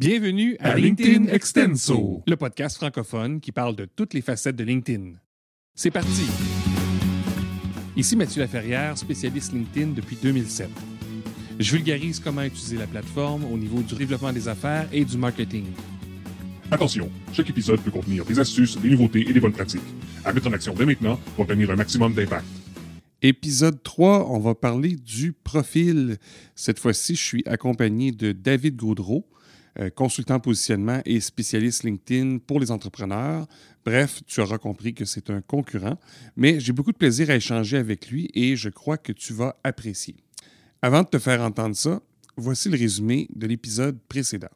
Bienvenue à, LinkedIn, Extenso, le podcast francophone qui parle de toutes les facettes de LinkedIn. C'est parti! Ici Mathieu Laferrière, spécialiste LinkedIn depuis 2007. Je vulgarise comment utiliser la plateforme au niveau du développement des affaires et du marketing. Attention, chaque épisode peut contenir des astuces, des nouveautés et des bonnes pratiques. À mettre en action dès maintenant pour obtenir un maximum d'impact. Épisode 3, on va parler du profil. Cette fois-ci, je suis accompagné de David Gaudreau, euh, consultant positionnement et spécialiste LinkedIn pour les entrepreneurs. Bref, tu auras compris que c'est un concurrent, mais j'ai beaucoup de plaisir à échanger avec lui et je crois que tu vas apprécier. Avant de te faire entendre ça, voici le résumé de l'épisode précédent.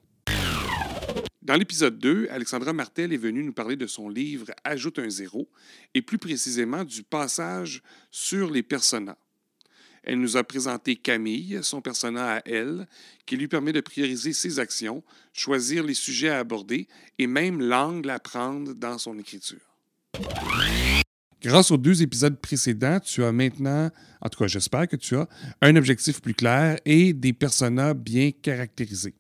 Dans l'épisode 2, Alexandra Martel est venue nous parler de son livre Ajoute un zéro et plus précisément du passage sur les personas. Elle nous a présenté Camille, son persona à elle, qui lui permet de prioriser ses actions, choisir les sujets à aborder et même l'angle à prendre dans son écriture. Grâce aux deux épisodes précédents, tu as maintenant, en tout cas j'espère que tu as, un objectif plus clair et des personas bien caractérisés.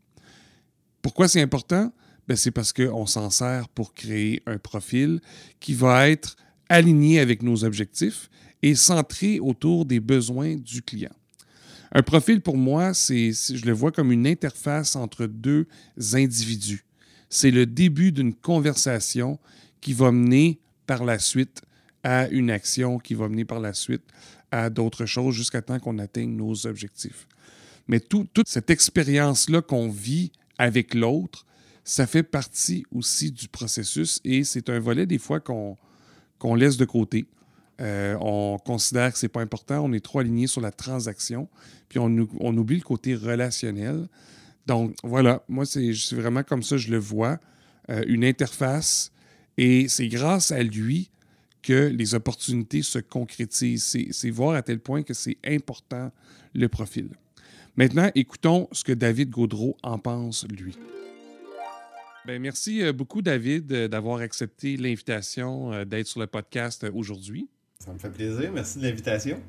Pourquoi c'est important? Ben, c'est parce qu'on s'en sert pour créer un profil qui va être aligné avec nos objectifs et centré autour des besoins du client. Un profil, pour moi, c'est, je le vois comme une interface entre deux individus. C'est le début d'une conversation qui va mener par la suite à une action, qui va mener par la suite à d'autres choses jusqu'à temps qu'on atteigne nos objectifs. Mais toute cette expérience-là qu'on vit avec l'autre, ça fait partie aussi du processus et c'est un volet des fois qu'on laisse de côté. Euh, on considère que ce n'est pas important, on est trop aligné sur la transaction, puis on, oublie le côté relationnel. Donc voilà, moi, c'est vraiment comme ça, je le vois, euh, une interface, et c'est grâce à lui que les opportunités se concrétisent. C'est voir à tel point que c'est important le profil. Maintenant, écoutons ce que David Gaudreau en pense, lui. Bien, merci euh, beaucoup, David, d'avoir accepté l'invitation d'être sur le podcast aujourd'hui. Ça me fait plaisir. Merci de l'invitation.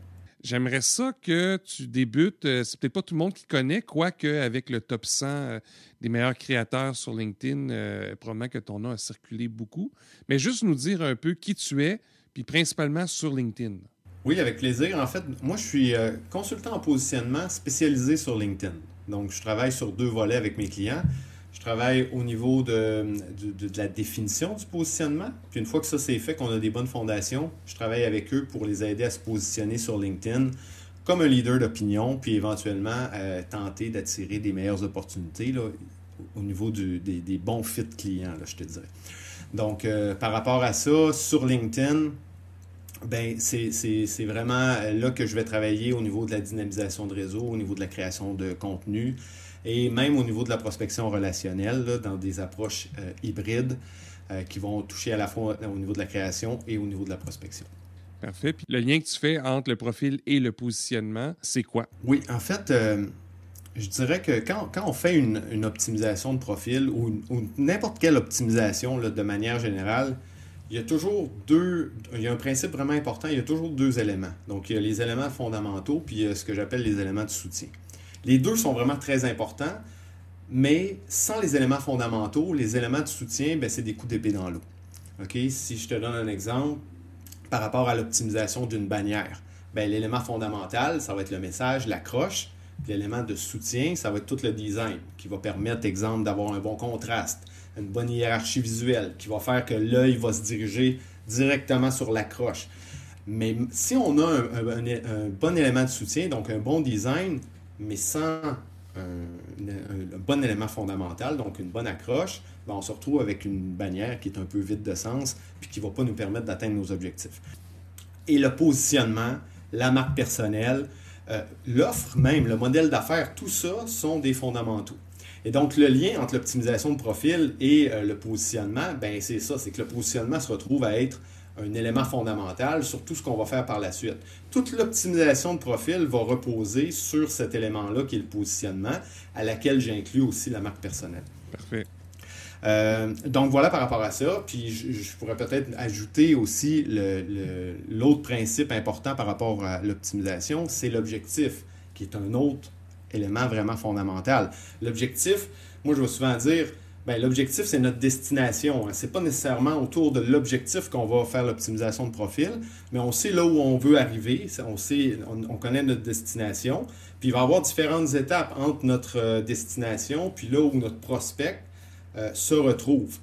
J'aimerais ça que tu débutes. Euh, c'est peut-être pas tout le monde qui connaît, quoique avec le top 100 euh, des meilleurs créateurs sur LinkedIn, euh, probablement que ton nom a circulé beaucoup. Mais juste nous dire un peu qui tu es, puis principalement sur LinkedIn. Oui, avec plaisir. En fait, moi, je suis consultant en positionnement spécialisé sur LinkedIn. Donc, je travaille sur deux volets avec mes clients. Travaille au niveau de, la définition du positionnement. Puis une fois que ça c'est fait, qu'on a des bonnes fondations, je travaille avec eux pour les aider à se positionner sur LinkedIn comme un leader d'opinion, puis éventuellement euh, tenter d'attirer des meilleures opportunités au niveau des, bons fit clients, je te dirais. Donc, euh, par rapport à ça, sur LinkedIn, ben, c'est vraiment là que je vais travailler au niveau de la dynamisation de réseau, au niveau de la création de contenu, et même au niveau de la prospection relationnelle, dans des approches euh, hybrides euh, qui vont toucher à la fois au niveau de la création et au niveau de la prospection. Parfait. Puis le lien que tu fais entre le profil et le positionnement, c'est quoi? Oui, en fait, euh, je dirais que quand, on fait une, optimisation de profil ou, n'importe quelle optimisation de manière générale, il y a toujours deux, il y a un principe vraiment important, il y a toujours deux éléments. Donc, il y a les éléments fondamentaux, puis il y a ce que j'appelle les éléments de soutien. Les deux sont vraiment très importants, mais sans les éléments fondamentaux, les éléments de soutien, ben, c'est des coups d'épée dans l'eau. Si je te donne un exemple par rapport à l'optimisation d'une bannière, ben, l'élément fondamental, ça va être le message, l'accroche. L'élément de soutien, ça va être tout le design qui va permettre, exemple, d'avoir un bon contraste, une bonne hiérarchie visuelle, qui va faire que l'œil va se diriger directement sur l'accroche. Mais si on a un, bon élément de soutien, donc un bon design, mais sans un, bon élément fondamental, donc une bonne accroche, ben, on se retrouve avec une bannière qui est un peu vide de sens, puis qui ne va pas nous permettre d'atteindre nos objectifs. Et le positionnement, la marque personnelle, euh, l'offre même, le modèle d'affaires, tout ça sont des fondamentaux. Et donc, le lien entre l'optimisation de profil et euh, le positionnement, ben, c'est ça, c'est que le positionnement se retrouve à être un élément fondamental sur tout ce qu'on va faire par la suite. Toute l'optimisation de profil va reposer sur cet élément-là qui est le positionnement, à laquelle j'inclus aussi la marque personnelle. Parfait. Euh, donc voilà par rapport à ça. Puis je, pourrais peut-être ajouter aussi l'autre principe important par rapport à l'optimisation, c'est l'objectif, qui est un autre élément vraiment fondamental. L'objectif, moi je vais souvent dire, l'objectif, c'est notre destination. Ce n'est pas nécessairement autour de l'objectif qu'on va faire l'optimisation de profil, mais on sait là où on veut arriver, on, sait, on, connaît notre destination, puis il va y avoir différentes étapes entre notre euh, destination, puis là où notre prospect euh, se retrouve.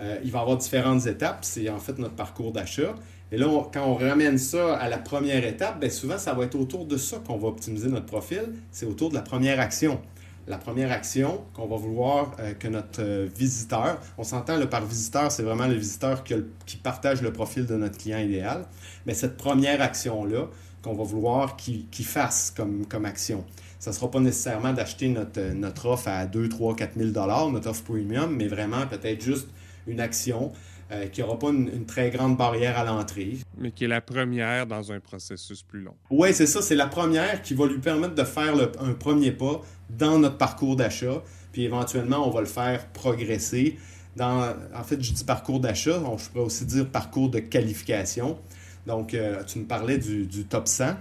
Euh, il va y avoir différentes étapes, c'est en fait notre parcours d'achat. Et là, quand on ramène ça à la première étape, bien souvent, ça va être autour de ça qu'on va optimiser notre profil, c'est autour de la première action la première action qu'on va vouloir euh, que notre euh, visiteur, on s'entend le par visiteur, c'est vraiment le visiteur qui, partage le profil de notre client idéal, mais cette première action-là qu'on va vouloir qu'il fasse comme, comme action. Ça ne sera pas nécessairement d'acheter notre, euh, notre offre à 2, 3, 4 000 notre offre premium, mais vraiment peut-être juste une action euh, qui n'aura pas une, très grande barrière à l'entrée. Mais qui est la première dans un processus plus long. Oui, c'est ça. C'est la première qui va lui permettre de faire un premier pas dans notre parcours d'achat. Puis éventuellement, on va le faire progresser. Dans, en fait, je dis parcours d'achat, je pourrais aussi dire parcours de qualification. Donc, euh, tu me parlais du, top 100.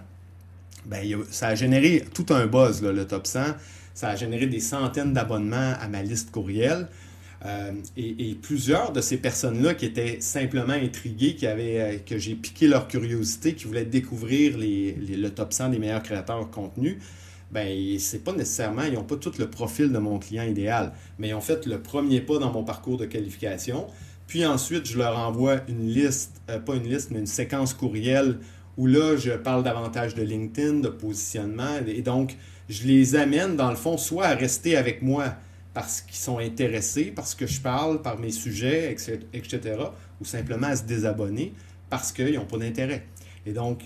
Bien, ça a généré tout un buzz, le top 100. Ça a généré des centaines d'abonnements à ma liste courriel. Euh, et, plusieurs de ces personnes-là qui étaient simplement intriguées, qui avaient, euh, que j'ai piqué leur curiosité, qui voulaient découvrir le top 100 des meilleurs créateurs de contenu, ben c'est pas nécessairement, ils n'ont pas tout le profil de mon client idéal, mais ils ont fait le premier pas dans mon parcours de qualification. Puis ensuite, je leur envoie une liste, euh, pas une liste, mais une séquence courriel où là, je parle davantage de LinkedIn, de positionnement, et donc je les amène dans le fond soit à rester avec moi parce qu'ils sont intéressés, parce que je parle, par mes sujets, etc., ou simplement à se désabonner parce qu'ils n'ont pas d'intérêt. Et donc,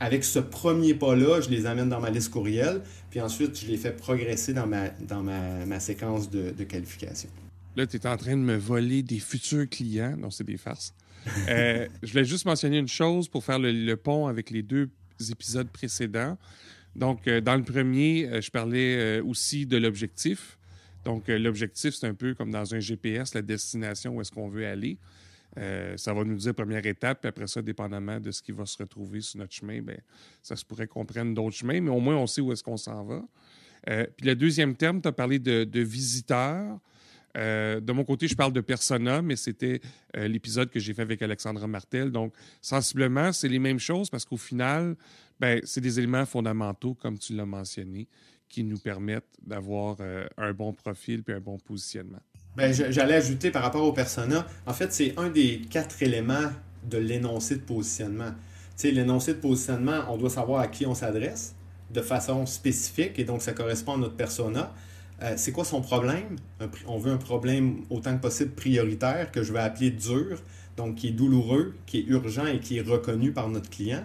avec ce premier pas-là, je les amène dans ma liste courriel, puis ensuite, je les fais progresser dans ma, dans ma, séquence de, qualification. Là, tu es en train de me voler des futurs clients. Non, c'est des farces. Euh, je voulais juste mentionner une chose pour faire le, pont avec les deux épisodes précédents. Donc, euh, dans le premier, euh, je parlais aussi de l'objectif. Donc, euh, l'objectif, c'est un peu comme dans un GPS, la destination où est-ce qu'on veut aller. Euh, ça va nous dire première étape, puis après ça, dépendamment de ce qui va se retrouver sur notre chemin, bien, ça se pourrait qu'on prenne d'autres chemins, mais au moins on sait où est-ce qu'on s'en va. Euh, puis le deuxième terme, tu as parlé de, visiteurs. de mon côté, je parle de persona, mais c'était l'épisode que j'ai fait avec Alexandra Martel. Donc, sensiblement, c'est les mêmes choses parce qu'au final, ben, c'est des éléments fondamentaux, comme tu l'as mentionné, qui nous permettent d'avoir euh, un bon profil puis un bon positionnement. Ben, j'allais ajouter par rapport au persona, en fait, c'est un des quatre éléments de l'énoncé de positionnement. Tu l'énoncé de positionnement, on doit savoir à qui on s'adresse de façon spécifique et donc ça correspond à notre persona. Euh, c'est quoi son problème? on veut un problème autant que possible prioritaire que je vais appeler dur, donc qui est douloureux, qui est urgent et qui est reconnu par notre client.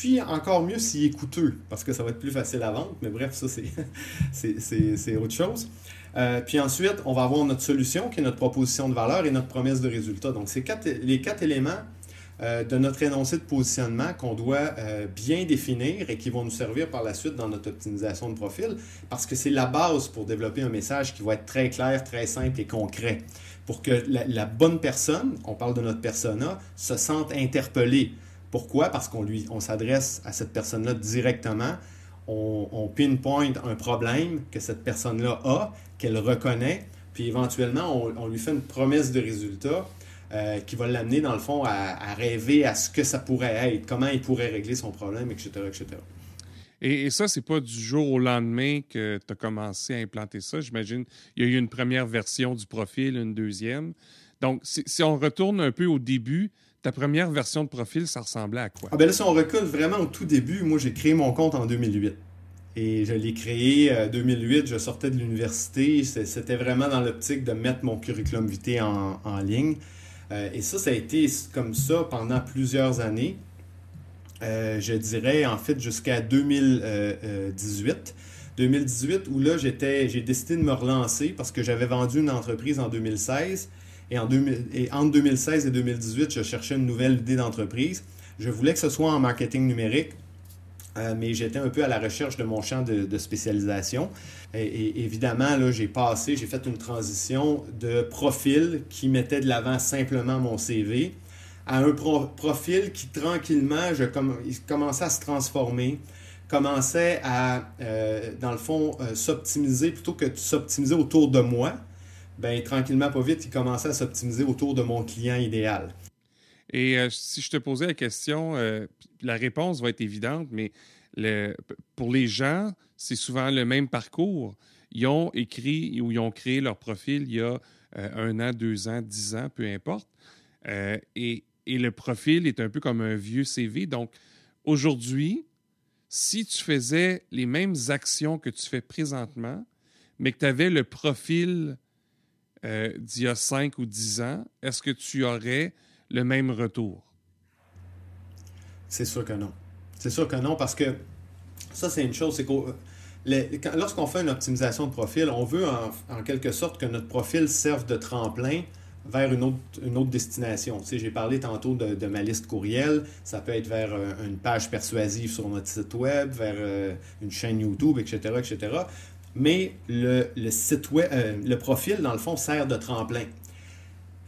Puis encore mieux s'il est coûteux, parce que ça va être plus facile à vendre, mais bref, ça c'est autre chose. Euh, puis ensuite, on va avoir notre solution, qui est notre proposition de valeur et notre promesse de résultat. Donc, c'est les quatre éléments euh, de notre énoncé de positionnement qu'on doit euh, bien définir et qui vont nous servir par la suite dans notre optimisation de profil, parce que c'est la base pour développer un message qui va être très clair, très simple et concret. Pour que la, la bonne personne, on parle de notre persona, se sente interpellée. Pourquoi? Parce qu'on on s'adresse à cette personne-là directement. On, pinpoint un problème que cette personne-là a, qu'elle reconnaît, puis éventuellement, on, lui fait une promesse de résultat euh, qui va l'amener, dans le fond, à, rêver à ce que ça pourrait être, comment il pourrait régler son problème, etc. etc. Et, et ça, c'est pas du jour au lendemain que tu as commencé à implanter ça. J'imagine il y a eu une première version du profil, une deuxième. Donc, si on retourne un peu au début, ta première version de profil, ça ressemblait à quoi? Ah ben là, si on recule vraiment au tout début, moi, j'ai créé mon compte en 2008. Et je l'ai créé en euh, 2008, je sortais de l'université. C'était vraiment dans l'optique de mettre mon curriculum vitae en, ligne. Euh, et ça, ça a été comme ça pendant plusieurs années. Euh, je dirais en fait jusqu'à 2018. 2018 où là, j'ai décidé de me relancer parce que j'avais vendu une entreprise en 2016 et, en entre 2016 et 2018, je cherchais une nouvelle idée d'entreprise. Je voulais que ce soit en marketing numérique, euh, mais j'étais un peu à la recherche de mon champ de, spécialisation. Et, évidemment, là, j'ai passé, j'ai fait une transition de profil qui mettait de l'avant simplement mon CV à un profil qui tranquillement, je il commençait à se transformer. commençait à, euh, dans le fond, euh, s'optimiser plutôt que s'optimiser autour de moi, ben tranquillement, pas vite, il commençait à s'optimiser autour de mon client idéal. Et euh, si je te posais la question, la réponse va être évidente, mais pour les gens, c'est souvent le même parcours. Ils ont écrit ou ils ont créé leur profil il y a un an, deux ans, dix ans, peu importe. et, et le profil est un peu comme un vieux CV. Donc, aujourd'hui, si tu faisais les mêmes actions que tu fais présentement, mais que tu avais le profil euh, d'il y a 5 ou 10 ans, est-ce que tu aurais le même retour? C'est sûr que non. C'est sûr que non, parce que ça, c'est une chose, c'est que lorsqu'on fait une optimisation de profil, on veut en, quelque sorte que notre profil serve de tremplin vers une autre, destination. Tu j'ai parlé tantôt de, ma liste courriel. Ça peut être vers euh, une page persuasive sur notre site web, vers euh, une chaîne YouTube, etc., etc. Mais le, euh, le profil, dans le fond, sert de tremplin.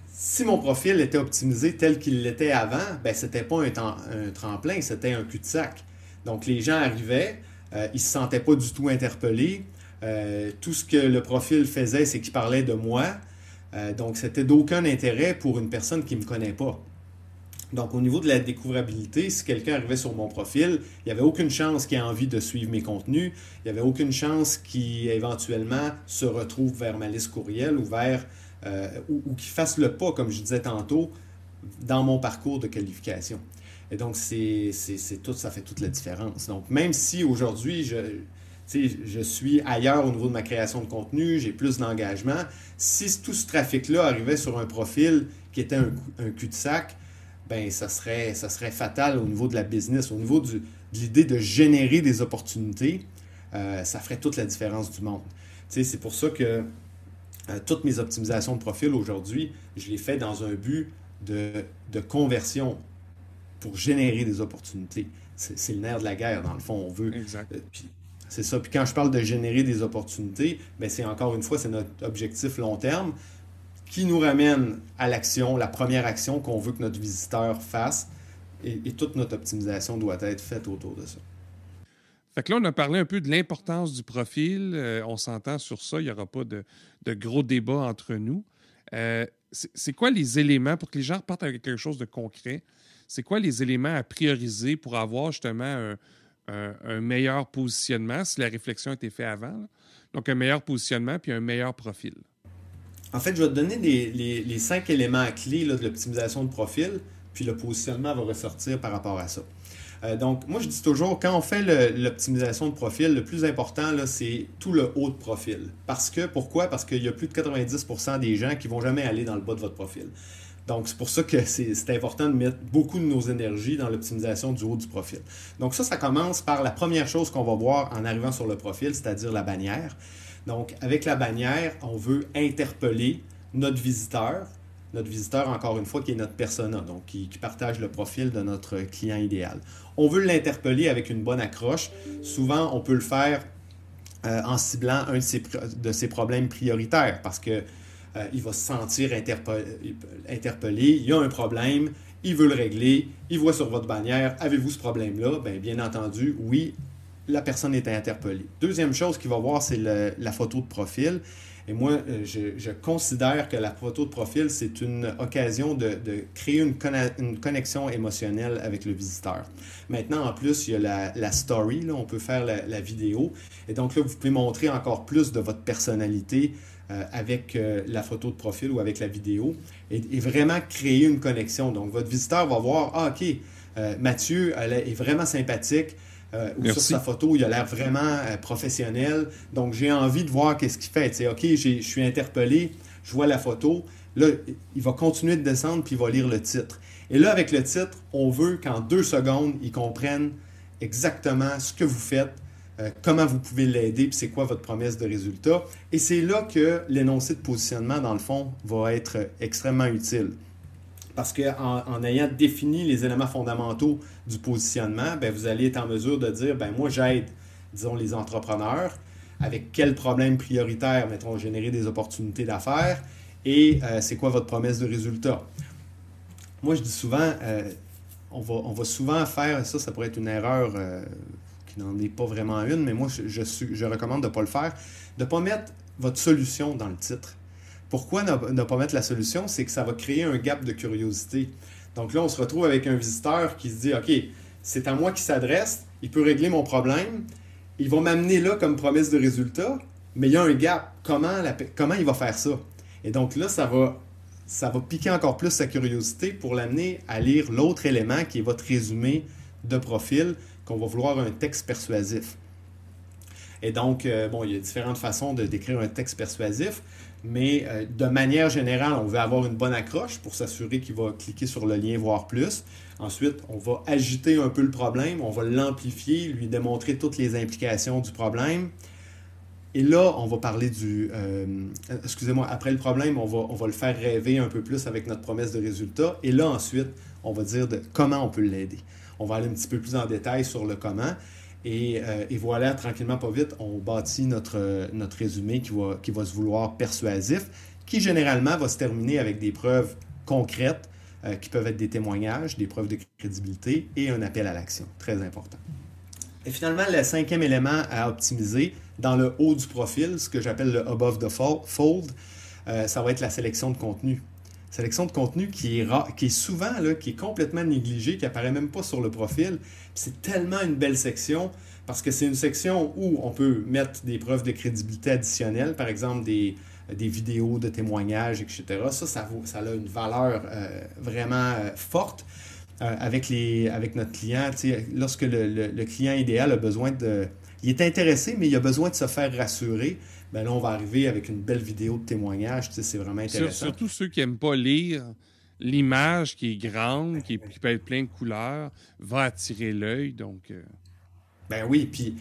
Si mon profil était optimisé tel qu'il l'était avant, ben, ce n'était pas un, tremplin, c'était un cul-de-sac. Donc, les gens arrivaient, ils ne se sentaient pas du tout interpellés. tout ce que le profil faisait, c'est qu'il parlait de moi. Euh, donc, c'était d'aucun intérêt pour une personne qui ne me connaît pas. Donc, au niveau de la découvrabilité, si quelqu'un arrivait sur mon profil, il n'y avait aucune chance qu'il ait envie de suivre mes contenus. Il n'y avait aucune chance qu'il éventuellement se retrouve vers ma liste courriel ou vers euh, ou, qu'il fasse le pas, comme je disais tantôt, dans mon parcours de qualification. Et donc, c'est tout, ça fait toute la différence. Donc, même si aujourd'hui, je, je suis ailleurs au niveau de ma création de contenu, j'ai plus d'engagement. Si tout ce trafic-là arrivait sur un profil qui était un, cul-de-sac, ben ça serait, ça serait fatal au niveau de la business, au niveau de l'idée de générer des opportunités. Euh, ça ferait toute la différence du monde. C'est pour ça que euh, toutes mes optimisations de profil aujourd'hui, je les fais dans un but de, conversion pour générer des opportunités. C'est le nerf de la guerre, dans le fond. On veut. Exact. Euh, c'est ça. Puis quand je parle de générer des opportunités, ben c'est encore une fois, c'est notre objectif long terme qui nous ramène à l'action, la première action qu'on veut que notre visiteur fasse. Et, toute notre optimisation doit être faite autour de ça. Fait que là, on a parlé un peu de l'importance du profil. Euh, on s'entend sur ça. Il n'y aura pas de, gros débats entre nous. Euh, c'est quoi les éléments pour que les gens repartent avec quelque chose de concret? C'est quoi les éléments à prioriser pour avoir justement un, meilleur positionnement si la réflexion a été faite avant. Donc, un meilleur positionnement puis un meilleur profil. En fait, je vais te donner les, cinq éléments clés de l'optimisation de profil, puis le positionnement va ressortir par rapport à ça. Euh, donc, moi, je dis toujours, quand on fait l'optimisation de profil, le plus important, c'est tout le haut de profil. Parce que, pourquoi? Parce qu'il y a plus de 90% des gens qui vont jamais aller dans le bas de votre profil. Donc, c'est pour ça que c'est important de mettre beaucoup de nos énergies dans l'optimisation du haut du profil. Donc, ça, ça commence par la première chose qu'on va voir en arrivant sur le profil, c'est-à-dire la bannière. Donc, avec la bannière, on veut interpeller notre visiteur, notre visiteur, encore une fois, qui est notre persona, donc qui, partage le profil de notre client idéal. On veut l'interpeller avec une bonne accroche. Souvent, on peut le faire euh, en ciblant un de ses, problèmes prioritaires parce que euh, il va se sentir interpellé, il y a un problème, il veut le régler, il voit sur votre bannière, avez-vous ce problème-là? Bien, bien entendu, oui, la personne est interpellée. Deuxième chose qu'il va voir, c'est la photo de profil. Et moi, euh, je, considère que la photo de profil, c'est une occasion de, créer une, connexion émotionnelle avec le visiteur. Maintenant, en plus, il y a la, story, on peut faire la, vidéo. Et donc là, vous pouvez montrer encore plus de votre personnalité, euh, avec euh, la photo de profil ou avec la vidéo et, vraiment créer une connexion. Donc, votre visiteur va voir, ah, OK, Mathieu elle est vraiment sympathique. Ou sur sa photo, il a l'air vraiment professionnel. Donc, j'ai envie de voir qu'est-ce qu'il fait. sais, OK, je suis interpellé, je vois la photo. Là, il va continuer de descendre puis il va lire le titre. Et là, avec le titre, on veut qu'en deux secondes, il comprenne exactement ce que vous faites, euh, comment vous pouvez l'aider, puis c'est quoi votre promesse de résultat. Et c'est là que l'énoncé de positionnement, dans le fond, va être extrêmement utile. Parce qu'en en, ayant défini les éléments fondamentaux du positionnement, ben, vous allez être en mesure de dire, ben, moi j'aide, disons, les entrepreneurs avec quel problème prioritaire, mettons, générer des opportunités d'affaires et euh, c'est quoi votre promesse de résultat? Moi, je dis souvent, euh, on, va, on, va, souvent faire, ça, ça pourrait être une erreur qui n'en est pas vraiment une, mais moi, je, je, recommande de ne pas le faire, de ne pas mettre votre solution dans le titre. Pourquoi ne, pas mettre la solution? C'est que ça va créer un gap de curiosité. Donc là, on se retrouve avec un visiteur qui se dit, OK, c'est à moi qui s'adresse, il peut régler mon problème, il va m'amener là comme promesse de résultat, mais il y a un gap. Comment, il va faire ça? Et donc là, ça va, ça va piquer encore plus sa curiosité pour l'amener à lire l'autre élément qui est votre résumé de profil, qu'on va vouloir un texte persuasif. Et donc, euh, bon, il y a différentes façons de décrire un texte persuasif, mais euh, de manière générale, on veut avoir une bonne accroche pour s'assurer qu'il va cliquer sur le lien voir plus. Ensuite, on va agiter un peu le problème, on va l'amplifier, lui démontrer toutes les implications du problème. Et là, on va parler du... Euh, excusez-moi, après le problème, on va, on va le faire rêver un peu plus avec notre promesse de résultat. Et là, ensuite, on va dire de comment on peut l'aider. On va aller un petit peu plus en détail sur le comment. Et, euh, et, voilà, tranquillement, pas vite, on bâtit notre, notre résumé qui va, qui va se vouloir persuasif, qui généralement va se terminer avec des preuves concrètes euh, qui peuvent être des témoignages, des preuves de crédibilité et un appel à l'action. Très important. Et finalement, le cinquième élément à optimiser dans le haut du profil, ce que j'appelle le above the fold, euh, ça va être la sélection de contenu. Sélection de contenu qui est, qui est souvent, qui est complètement négligée, qui apparaît même pas sur le profil. C'est tellement une belle section parce que c'est une section où on peut mettre des preuves de crédibilité additionnelles, par exemple des, vidéos de témoignages, etc. Ça, ça, a une valeur euh, vraiment euh, forte euh, avec, notre client. Lorsque le, client idéal a besoin de... Il est intéressé, mais il a besoin de se faire rassurer. Ben là, on va arriver avec une belle vidéo de témoignage. C'est vraiment intéressant. Surtout ceux qui n'aiment pas lire, l'image qui est grande, qui, peut être plein de couleurs, va attirer l'œil. Donc... Ben oui, puis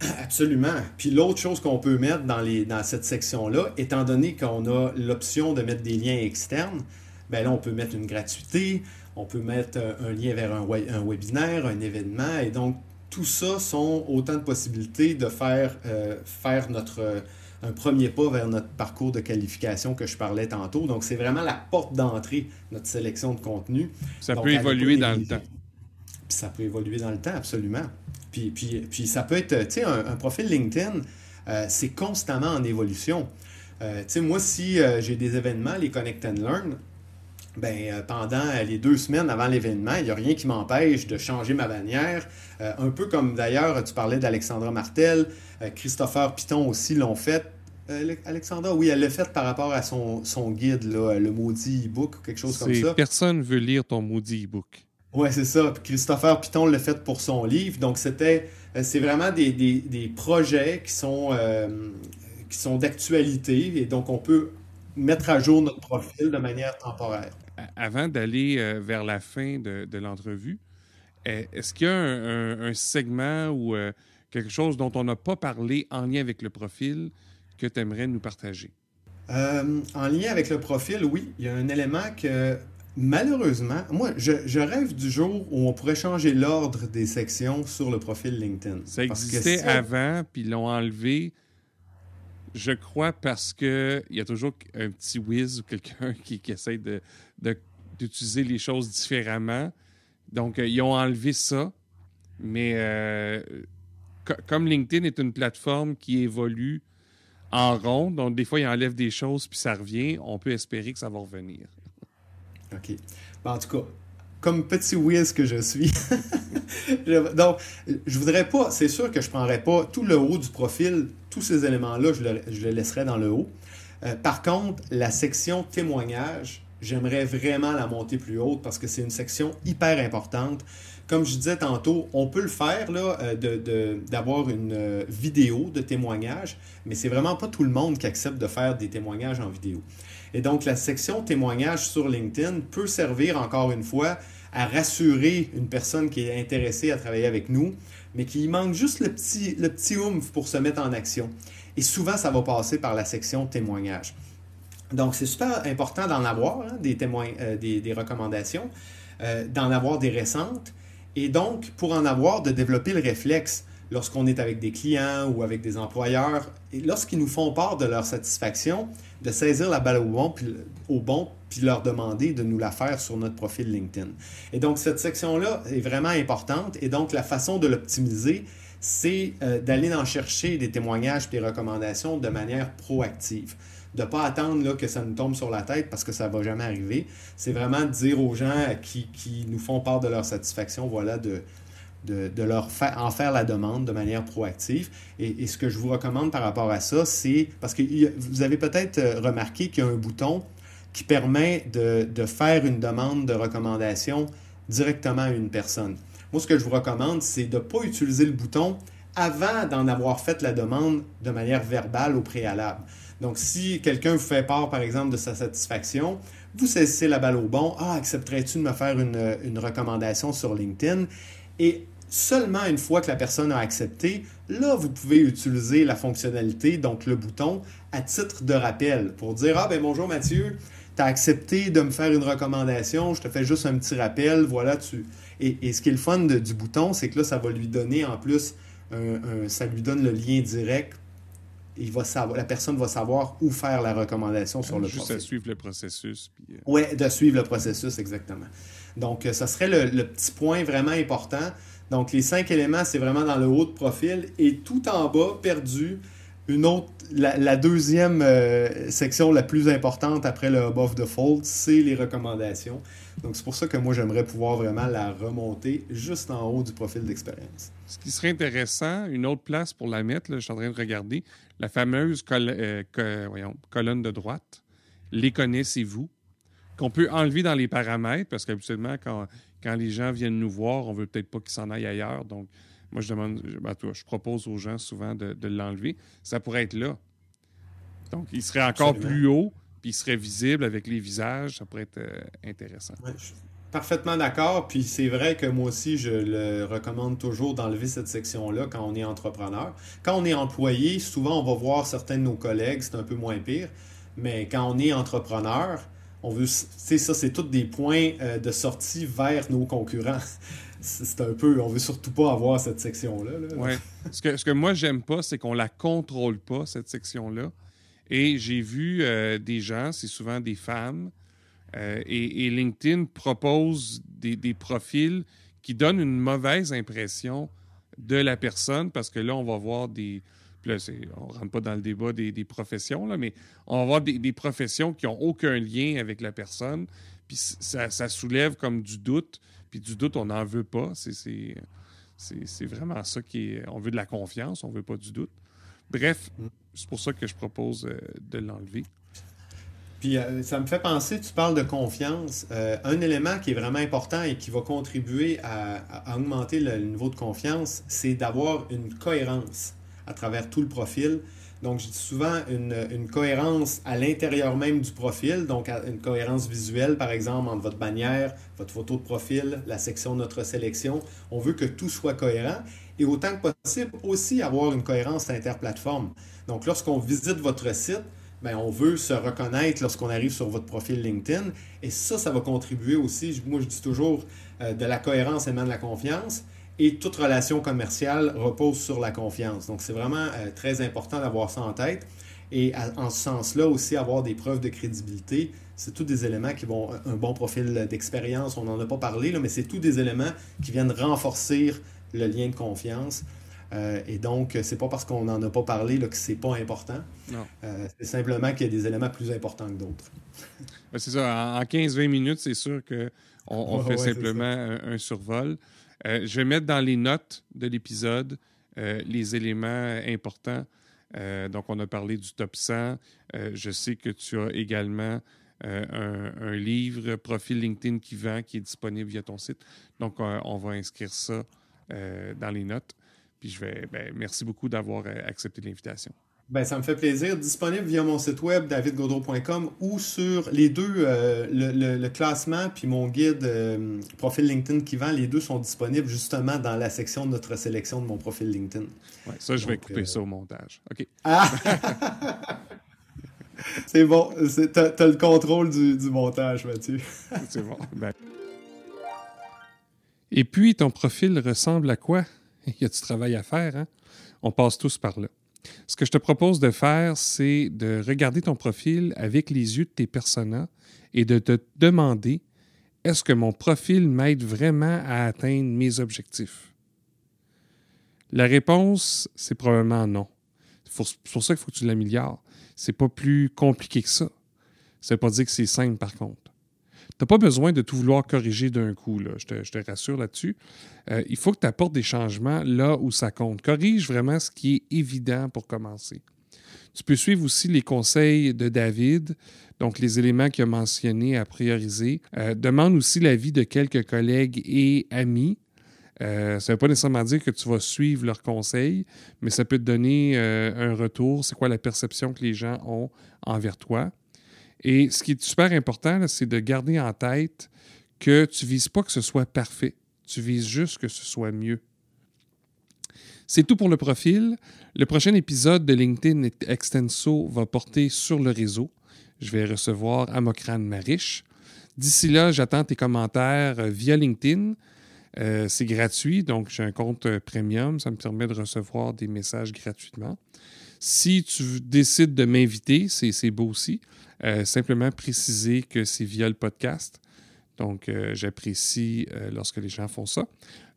Absolument. Puis l'autre chose qu'on peut mettre dans, les, dans cette section-là, étant donné qu'on a l'option de mettre des liens externes, ben là, on peut mettre une gratuité, on peut mettre un lien vers un, un webinaire, un événement, et donc tout ça sont autant de possibilités de faire, euh, faire notre, un premier pas vers notre parcours de qualification que je parlais tantôt. Donc, c'est vraiment la porte d'entrée, notre sélection de contenu. Ça peut évoluer dans le temps. Puis ça peut évoluer dans le temps, absolument. Puis, puis, puis ça peut être, tu sais, un, profil LinkedIn, euh, c'est constamment en évolution. Euh, tu sais, moi, si euh, j'ai des événements, les Connect and Learn, ben, pendant les deux semaines avant l'événement, il n'y a rien qui m'empêche de changer ma bannière. un peu comme d'ailleurs, tu parlais d'Alexandra Martel, Christopher Piton aussi l'ont fait. Alexandra, oui, elle l'a fait par rapport à son, son guide, là, le maudit e-book, quelque chose comme ça. Personne veut lire ton maudit e-book. Oui, c'est ça. Christopher Piton l'a fait pour son livre. Donc, c'était, euh, c'est vraiment des, des, projets qui sont, euh, qui sont d'actualité et donc on peut mettre à jour notre profil de manière temporaire. Avant d'aller euh, vers la fin de, de l'entrevue, est-ce qu'il y a un, segment ou quelque chose dont on n'a pas parlé en lien avec le profil que tu aimerais nous partager? en lien avec le profil, oui. Il y a un élément que Malheureusement, moi, je, rêve du jour où on pourrait changer l'ordre des sections sur le profil LinkedIn. Ça existait avant, puis ils l'ont enlevé, je crois, parce qu'il y a toujours un petit whiz ou quelqu'un qui, essaie d'utiliser les choses différemment. Donc, euh, ils ont enlevé ça. Mais euh, comme LinkedIn est une plateforme qui évolue en rond, donc des fois, ils enlèvent des choses, puis ça revient, on peut espérer que ça va revenir. OK. en tout cas, comme petit whiz que je suis, donc, je voudrais pas, c'est sûr que je prendrais pas tout le haut du profil, tous ces éléments-là, je je laisserais dans le haut. Euh, par contre, la section témoignage, j'aimerais vraiment la monter plus haute parce que c'est une section hyper importante. Comme je disais tantôt, on peut le faire là, euh, d'avoir une euh, vidéo de témoignage, mais c'est vraiment pas tout le monde qui accepte de faire des témoignages en vidéo. Et donc, la section témoignages sur LinkedIn peut servir encore une fois à rassurer une personne qui est intéressée à travailler avec nous, mais qui manque juste le petit, le oomph pour se mettre en action. Et souvent, ça va passer par la section témoignages. Donc, c'est super important d'en avoir hein, des, témoins, euh, des, recommandations, euh, d'en avoir des récentes, et donc, pour en avoir, de développer le réflexe lorsqu'on est avec des clients ou avec des employeurs, et lorsqu'ils nous font part de leur satisfaction, de saisir la balle au bon, puis, au bon, puis leur demander de nous la faire sur notre profil LinkedIn. Et donc, cette section-là est vraiment importante. Et donc, la façon de l'optimiser, c'est euh, d'aller en chercher des témoignages, des recommandations de manière proactive. De ne pas attendre là, que ça nous tombe sur la tête parce que ça ne va jamais arriver. C'est vraiment de dire aux gens qui, qui, nous font part de leur satisfaction, voilà, de, de, leur en faire la demande de manière proactive. Et, ce que je vous recommande par rapport à ça, c'est parce que vous avez peut-être euh, remarqué qu'il y a un bouton qui permet de, faire une demande de recommandation directement à une personne. Moi, ce que je vous recommande, c'est de ne pas utiliser le bouton avant d'en avoir fait la demande de manière verbale au préalable. Donc, si quelqu'un vous fait part, par exemple, de sa satisfaction, vous saisissez la balle au bon. Ah, accepterais-tu de me faire une, recommandation sur LinkedIn? Et seulement une fois que la personne a accepté, là, vous pouvez utiliser la fonctionnalité, donc le bouton, à titre de rappel pour dire Ah, ben bonjour Mathieu, tu as accepté de me faire une recommandation, je te fais juste un petit rappel, voilà, tu. Et, ce qui est le fun du bouton, c'est que là, ça va lui donner en plus, ça lui donne le lien direct. Il va savoir, la personne va savoir où faire la recommandation sur le Juste profil. à suivre le processus. Puis... Euh, oui, de suivre le processus, exactement. Donc, euh, ça serait le, petit point vraiment important. Donc, les cinq éléments, c'est vraiment dans le haut de profil. Et tout en bas, perdu, une autre, la, deuxième euh, section la plus importante après le above the fold, c'est les recommandations. Donc c'est pour ça que moi j'aimerais pouvoir vraiment la remonter juste en haut du profil d'expérience. Ce qui serait intéressant, une autre place pour la mettre, là, je suis en train de regarder, la fameuse euh, colonne de droite, les connaissez-vous, qu'on peut enlever dans les paramètres, parce qu'habituellement, quand, quand les gens viennent nous voir, on veut peut-être pas qu'ils s'en aillent ailleurs. Donc, moi, je demande, ben, toi, je propose aux gens souvent de, de l'enlever. Ça pourrait être là. Donc, il serait encore Absolument. plus haut, puis il serait visible avec les visages. Ça pourrait être euh, intéressant. Ouais, je suis parfaitement d'accord. Puis c'est vrai que moi aussi, je le recommande toujours d'enlever cette section-là quand on est entrepreneur. Quand on est employé, souvent, on va voir certains de nos collègues, c'est un peu moins pire. Mais quand on est entrepreneur, on veut, ça, c'est tous des points euh, de sortie vers nos concurrents. c'est un peu, on veut surtout pas avoir cette section-là. Là. Ouais. ce, que, ce que moi, j'aime pas, c'est qu'on la contrôle pas, cette section-là. Et j'ai vu euh, des gens, c'est souvent des femmes, euh, et, LinkedIn propose des, profils qui donnent une mauvaise impression de la personne parce que là, on va voir des. On ne rentre pas dans le débat des, professions, mais on va voir des, professions qui n'ont aucun lien avec la personne. Puis ça, soulève comme du doute. Puis du doute, on n'en veut pas. C'est vraiment ça veut de la confiance, on ne veut pas du doute. Bref, c'est pour ça que je propose euh, de l'enlever. Puis euh, ça me fait penser, tu parles de confiance. Euh, un élément qui est vraiment important et qui va contribuer à, augmenter le, niveau de confiance, c'est d'avoir une cohérence à travers tout le profil. Donc, dis souvent une, une cohérence à l'intérieur même du profil, donc une cohérence visuelle, par exemple, entre votre bannière, votre photo de profil, la section notre sélection. On veut que tout soit cohérent et autant que possible aussi avoir une cohérence interplateforme. Donc, lorsqu'on visite votre site, Bien, on veut se reconnaître lorsqu'on arrive sur votre profil LinkedIn. Et ça, ça va contribuer aussi, moi je dis toujours, euh, de la cohérence émane de la confiance. Et toute relation commerciale repose sur la confiance. Donc, c'est vraiment euh, très important d'avoir ça en tête. Et à, en ce sens-là aussi, avoir des preuves de crédibilité, c'est tous des éléments qui vont, un bon profil d'expérience, on n'en a pas parlé, là, mais c'est tous des éléments qui viennent renforcer le lien de confiance. Euh, et donc, c'est pas parce qu'on n'en a pas parlé là, que c'est pas important. Euh, c'est simplement qu'il y a des éléments plus importants que d'autres. Ben, c'est ça. En 15-20 minutes, c'est sûr qu'on on fait ouais, simplement un, un, survol. Euh, je vais mettre dans les notes de l'épisode euh, les éléments importants. Euh, donc, on a parlé du top 100. je sais que tu as également un, livre, Profil LinkedIn qui vend, qui est disponible via ton site. Donc, on va inscrire ça dans les notes. Puis je vais, ben, merci beaucoup d'avoir accepté l'invitation. Ben, ça me fait plaisir. Disponible via mon site web davidgaudreau.com ou sur les deux, euh, le, le, le, classement puis mon guide euh, profil LinkedIn qui vend, les deux sont disponibles justement dans la section de notre sélection de mon profil LinkedIn. Ouais, ça, je Donc, vais couper euh... ça au montage. OK. Ah! C'est bon. Tu as, as, le contrôle du, du montage, Mathieu. C'est bon. Ben... Et puis, ton profil ressemble à quoi? Il y a du travail à faire, hein? On passe tous par là. Ce que je te propose de faire, c'est de regarder ton profil avec les yeux de tes personas et de te demander est-ce que mon profil m'aide vraiment à atteindre mes objectifs? La réponse, c'est probablement non. C'est pour ça qu'il faut que tu l'améliores. C'est pas plus compliqué que ça. Ça veut pas dire que c'est simple, par contre. Tu n'as pas besoin de tout vouloir corriger d'un coup, là. Je, te, rassure là-dessus. Euh, il faut que tu apportes des changements là où ça compte. Corrige vraiment ce qui est évident pour commencer. Tu peux suivre aussi les conseils de David, donc les éléments qu'il a mentionnés à prioriser. Euh, demande aussi l'avis de quelques collègues et amis. Euh, ça ne veut pas nécessairement dire que tu vas suivre leurs conseils, mais ça peut te donner un retour. C'est quoi la perception que les gens ont envers toi? Et ce qui est super important, c'est de garder en tête que tu ne vises pas que ce soit parfait. Tu vises juste que ce soit mieux. C'est tout pour le profil. Le prochain épisode de LinkedIn Extenso va porter sur le réseau. Je vais recevoir Amokran Marish. D'ici là, j'attends tes commentaires via LinkedIn. Euh, c'est gratuit, donc j'ai un compte premium. Ça me permet de recevoir des messages gratuitement. Si tu décides de m'inviter, c'est beau aussi. Euh, simplement préciser que c'est via le podcast. Donc, euh, j'apprécie euh, lorsque les gens font ça.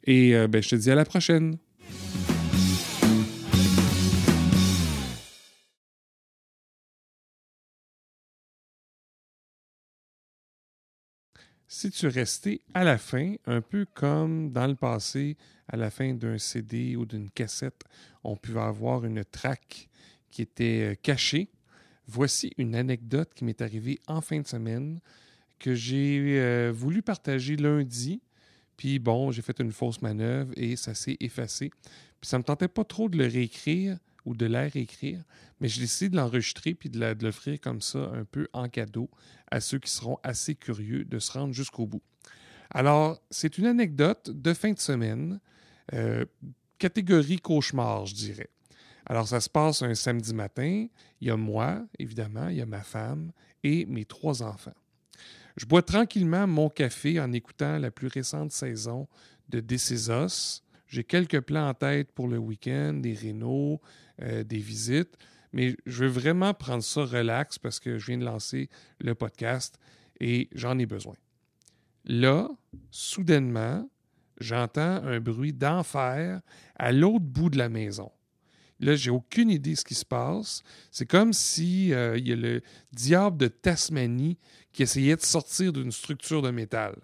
Et ben, je te dis à la prochaine. Si tu restais à la fin, un peu comme dans le passé, à la fin d'un CD ou d'une cassette, on pouvait avoir une traque qui était cachée Voici une anecdote qui m'est arrivée en fin de semaine que j'ai euh, voulu partager lundi. Puis bon, j'ai fait une fausse manœuvre et ça s'est effacé. Puis ça ne me tentait pas trop de le réécrire ou de la réécrire, mais j'ai décidé de l'enregistrer puis de l'offrir comme ça un peu en cadeau à ceux qui seront assez curieux de se rendre jusqu'au bout. Alors, c'est une anecdote de fin de semaine, euh, catégorie cauchemar, je dirais. Alors, ça se passe un samedi matin. Il y a moi, évidemment, il y a ma femme et mes trois enfants. Je bois tranquillement mon café en écoutant la plus récente saison de Décésos. J'ai quelques plans en tête pour le week-end, des rénaux, euh, des visites, mais je veux vraiment prendre ça relax parce que je viens de lancer le podcast et j'en ai besoin. Là, soudainement, j'entends un bruit d'enfer à l'autre bout de la maison. Là, j'ai aucune idée de ce qui se passe. C'est comme si euh, y a le diable de Tasmanie qui essayait de sortir d'une structure de métal.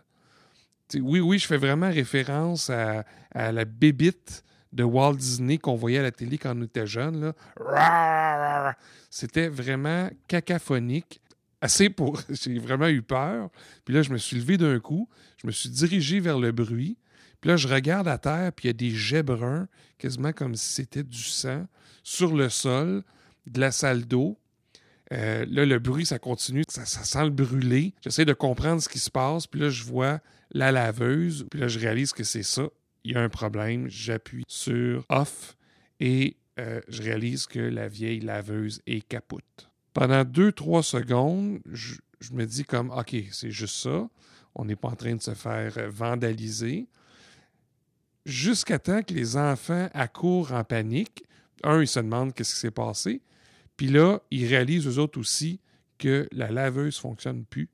Oui, oui, je fais vraiment référence à, la bébite de Walt Disney qu'on voyait à la télé quand on était jeune. C'était vraiment cacaphonique. Assez pour. J'ai vraiment eu peur. Puis là, je me suis levé d'un coup. Je me suis dirigé vers le bruit. Puis là, je regarde à terre, puis il y a des jets bruns, quasiment comme si c'était du sang, sur le sol de la salle d'eau. Euh, là, le bruit, ça continue, ça, sent le brûler. J'essaie de comprendre ce qui se passe, puis là, je vois la laveuse, puis là, je réalise que c'est ça. Il y a un problème. J'appuie sur off et euh, je réalise que la vieille laveuse est capote. Pendant deux, trois secondes, je, je me dis comme, OK, c'est juste ça. On n'est pas en train de se faire vandaliser jusqu'à temps que les enfants accourent en panique. Un, ils se demandent qu'est-ce qui s'est passé. Puis là, ils réalisent eux autres aussi que la laveuse ne fonctionne plus.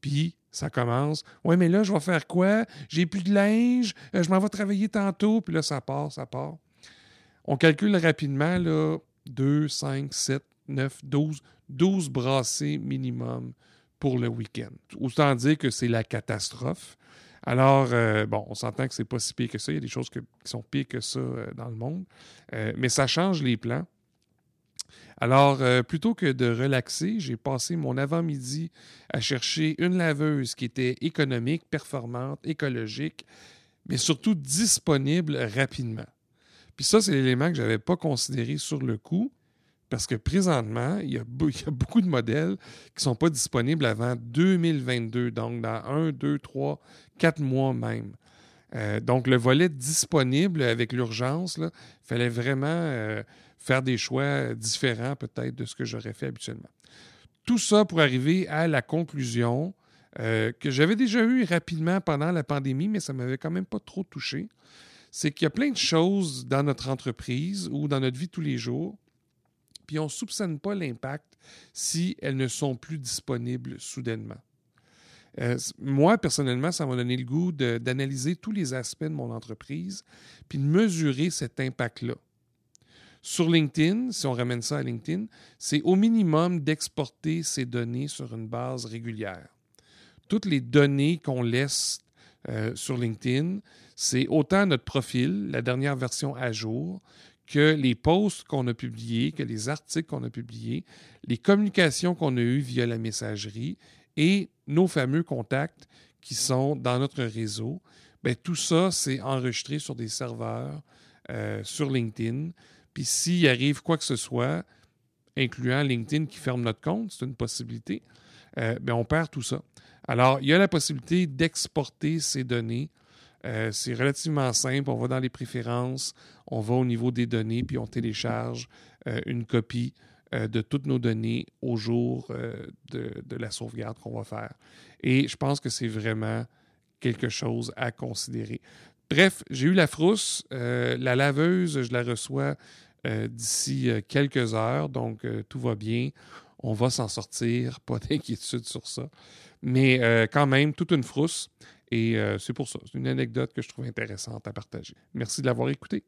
Puis ça commence. Ouais, mais là, je vais faire quoi? J'ai plus de linge, euh, je m'en vais travailler tantôt. Puis là, ça part, ça part. On calcule rapidement, là, 2, 5, 7, 9, 12, 12 brassées minimum pour le week-end. Autant dire que c'est la catastrophe. Alors, euh, bon, on s'entend que c'est pas si pire que ça. Il y a des choses qui sont pires que ça euh, dans le monde. Mais ça change les plans. Alors, plutôt que de relaxer, j'ai passé mon avant-midi à chercher une laveuse qui était économique, performante, écologique, mais surtout disponible rapidement. Puis ça, c'est l'élément que je n'avais pas considéré sur le coup. Parce que présentement, il y, a, beaucoup de modèles qui ne sont pas disponibles avant 2022, donc dans un, deux, trois, quatre mois même. Euh, donc, le volet disponible avec l'urgence, il fallait vraiment euh, faire des choix différents peut-être de ce que j'aurais fait habituellement. Tout ça pour arriver à la conclusion euh, que j'avais déjà eue rapidement pendant la pandémie, mais ça ne m'avait quand même pas trop touché. C'est qu'il y a plein de choses dans notre entreprise ou dans notre vie tous les jours puis on ne soupçonne pas l'impact si elles ne sont plus disponibles soudainement. Euh, moi, personnellement, ça m'a donné le goût d'analyser tous les aspects de mon entreprise, puis de mesurer cet impact-là. Sur LinkedIn, si on ramène ça à LinkedIn, c'est au minimum d'exporter ces données sur une base régulière. Toutes les données qu'on laisse euh, sur LinkedIn, c'est autant notre profil, la dernière version à jour, que les posts qu'on a publiés, que les articles qu'on a publiés, les communications qu'on a eues via la messagerie et nos fameux contacts qui sont dans notre réseau. Bien, tout ça, c'est enregistré sur des serveurs euh, sur LinkedIn. Puis s'il arrive quoi que ce soit, incluant LinkedIn qui ferme notre compte, c'est une possibilité, euh, bien, on perd tout ça. Alors, il y a la possibilité d'exporter ces données. Euh, c'est relativement simple. On va dans les préférences, on va au niveau des données, puis on télécharge euh, une copie de toutes nos données au jour de, la sauvegarde qu'on va faire. Et je pense que c'est vraiment quelque chose à considérer. Bref, j'ai eu la frousse. la laveuse, je la reçois d'ici quelques heures, donc tout va bien. On va s'en sortir, pas d'inquiétude sur ça. Mais euh, quand même, toute une frousse. Et euh, c'est pour ça. C'est une anecdote que je trouve intéressante à partager. Merci de l'avoir écouté.